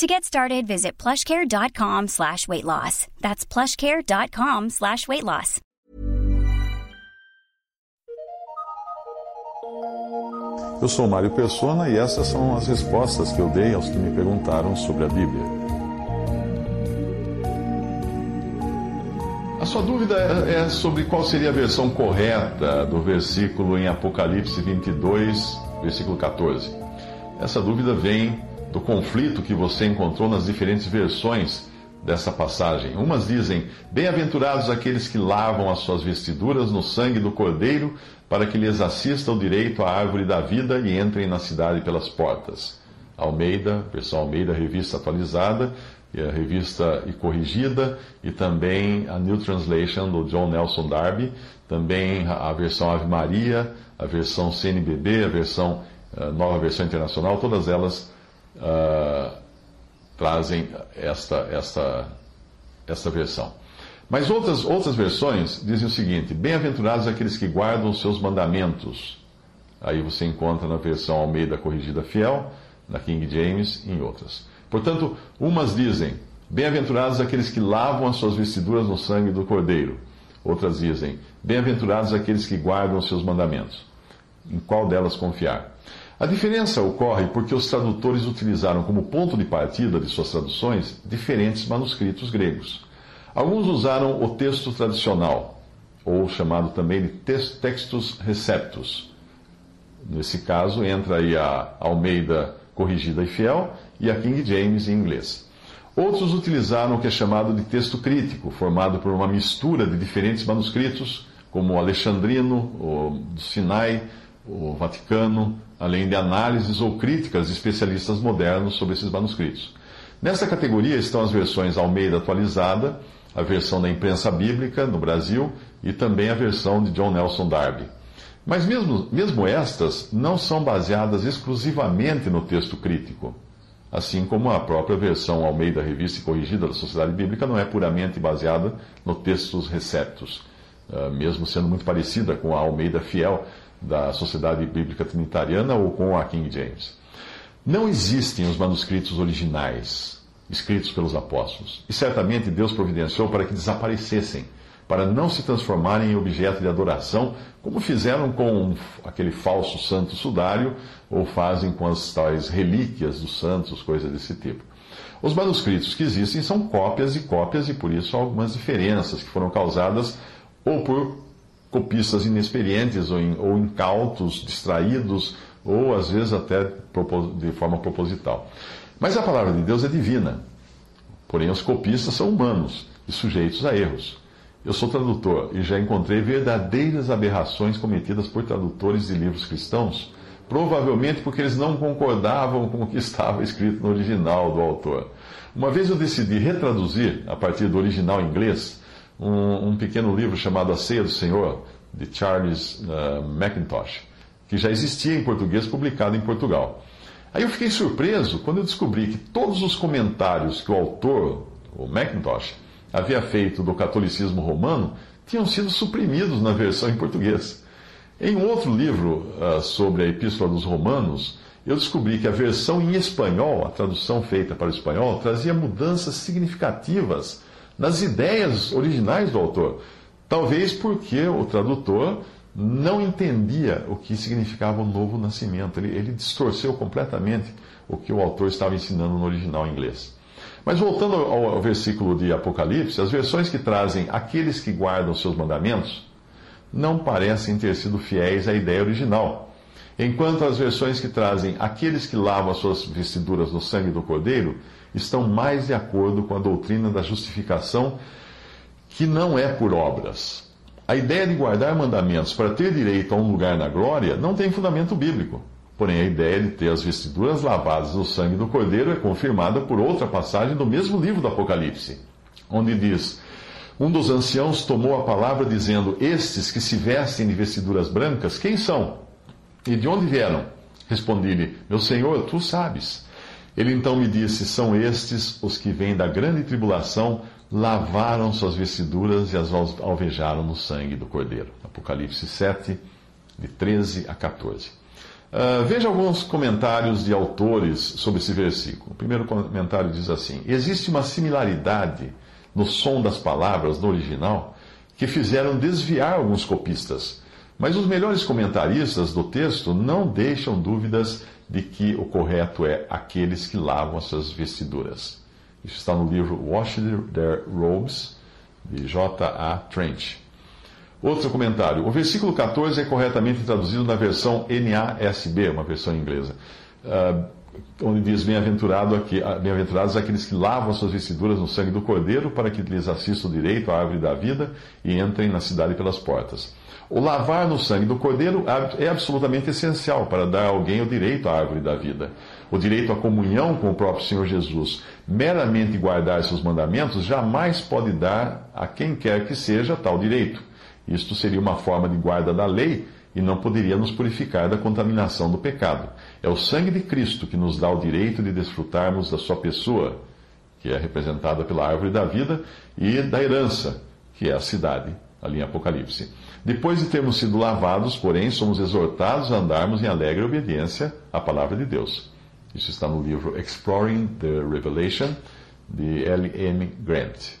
To get started, visit plushcare.com slash weight loss. That's plushcare.com slash weight loss. Eu sou Mário Persona e essas são as respostas que eu dei aos que me perguntaram sobre a Bíblia. A sua dúvida é sobre qual seria a versão correta do versículo em Apocalipse 22, versículo 14. Essa dúvida vem do conflito que você encontrou nas diferentes versões dessa passagem. Umas dizem: Bem-aventurados aqueles que lavam as suas vestiduras no sangue do Cordeiro, para que lhes assista o direito à árvore da vida e entrem na cidade pelas portas. Almeida, versão Almeida, revista atualizada, e a revista e corrigida, e também a New Translation do John Nelson Darby, também a versão Ave Maria, a versão CNBB, a versão a eh, nova versão internacional, todas elas uh, trazem esta, esta, esta versão. Mas outras, outras versões dizem o seguinte: Bem-aventurados aqueles que guardam os seus mandamentos. Aí você encontra na versão Almeida Corrigida Fiel, na King James e em outras. Portanto, umas dizem: Bem-aventurados aqueles que lavam as suas vestiduras no sangue do Cordeiro. Outras dizem: Bem-aventurados aqueles que guardam os seus mandamentos. Em qual delas confiar? A diferença ocorre porque os tradutores utilizaram como ponto de partida de suas traduções diferentes manuscritos gregos. Alguns usaram o texto tradicional, ou chamado também de textus receptus. Nesse caso, entra aí a Almeida corrigida e fiel e a King James em inglês. Outros utilizaram o que é chamado de texto crítico, formado por uma mistura de diferentes manuscritos, como o Alexandrino, o do Sinai, o Vaticano, além de análises ou críticas de especialistas modernos sobre esses manuscritos. Nessa categoria estão as versões Almeida atualizada, a versão da imprensa bíblica no Brasil e também a versão de John Nelson Darby. Mas mesmo, mesmo estas não são baseadas exclusivamente no texto crítico, assim como a própria versão Almeida Revista e Corrigida da Sociedade Bíblica não é puramente baseada no textos receptos, ah, mesmo sendo muito parecida com a Almeida Fiel, da Sociedade Bíblica Trinitariana ou com a King James. Não existem os manuscritos originais escritos pelos apóstolos, e certamente Deus providenciou para que desaparecessem, para não se transformarem em objeto de adoração, como fizeram com aquele falso santo sudário ou fazem com as tais relíquias dos santos, coisas desse tipo. Os manuscritos que existem são cópias e cópias, e por isso há algumas diferenças que foram causadas ou por copistas inexperientes ou, ou incautos, distraídos, ou às vezes até de forma proposital. Mas a palavra de Deus é divina. Porém, os copistas são humanos e sujeitos a erros. Eu sou tradutor e já encontrei verdadeiras aberrações cometidas por tradutores de livros cristãos, provavelmente porque eles não concordavam com o que estava escrito no original do autor. Uma vez eu decidi retraduzir, a partir do original inglês, um, um pequeno livro chamado A Ceia do Senhor, de Charles uh, Mackintosh, que já existia em português, publicado em Portugal. Aí eu fiquei surpreso quando eu descobri que todos os comentários que o autor, o Mackintosh, havia feito do catolicismo romano tinham sido suprimidos na versão em português. Em outro livro uh, sobre a Epístola dos Romanos, eu descobri que a versão em espanhol, a tradução feita para o espanhol, trazia mudanças significativas nas ideias originais do autor. Talvez porque o tradutor não entendia o que significava o novo nascimento. Ele, ele distorceu completamente o que o autor estava ensinando no original inglês. Mas voltando ao, ao versículo de Apocalipse, as versões que trazem aqueles que guardam seus mandamentos não parecem ter sido fiéis à ideia original. Enquanto as versões que trazem aqueles que lavam as suas vestiduras no sangue do Cordeiro estão mais de acordo com a doutrina da justificação, que não é por obras. A ideia de guardar mandamentos para ter direito a um lugar na glória não tem fundamento bíblico. Porém, a ideia de ter as vestiduras lavadas no sangue do Cordeiro é confirmada por outra passagem do mesmo livro do Apocalipse, onde diz: Um dos anciãos tomou a palavra, dizendo: Estes que se vestem de vestiduras brancas, quem são? E de onde vieram? Respondi-lhe: Meu senhor, tu sabes. Ele então me disse: São estes os que vêm da grande tribulação, lavaram suas vestiduras e as alvejaram no sangue do Cordeiro. Apocalipse 7, de 13 a 14. Uh, ah, veja alguns comentários de autores sobre esse versículo. O primeiro comentário diz assim: Existe uma similaridade no som das palavras no original que fizeram desviar alguns copistas. Mas os melhores comentaristas do texto não deixam dúvidas de que o correto é aqueles que lavam as suas vestiduras. Isso está no livro Wash Their Robes, de J.A. Trench. Outro comentário. O versículo 14 é corretamente traduzido na versão NASB, uma versão inglesa. Uh, onde diz: Bem-aventurado aqui, ah, Bem-aventurados aqueles que lavam suas vestiduras no sangue do Cordeiro, para que lhes assista o direito à árvore da vida e entrem na cidade pelas portas. O lavar no sangue do Cordeiro é absolutamente essencial para dar a alguém o direito à árvore da vida, o direito à comunhão com o próprio Senhor Jesus. Meramente guardar seus mandamentos jamais pode dar a quem quer que seja tal direito. Isto seria uma forma de guarda da lei e não poderia nos purificar da contaminação do pecado. É o sangue de Cristo que nos dá o direito de desfrutarmos da sua pessoa, que é representada pela árvore da vida, e da herança, que é a cidade, ali em Apocalipse. Depois de termos sido lavados, porém, somos exortados a andarmos em alegre obediência à palavra de Deus. Isso está no livro Exploring the Revelation, de L. M. Grant.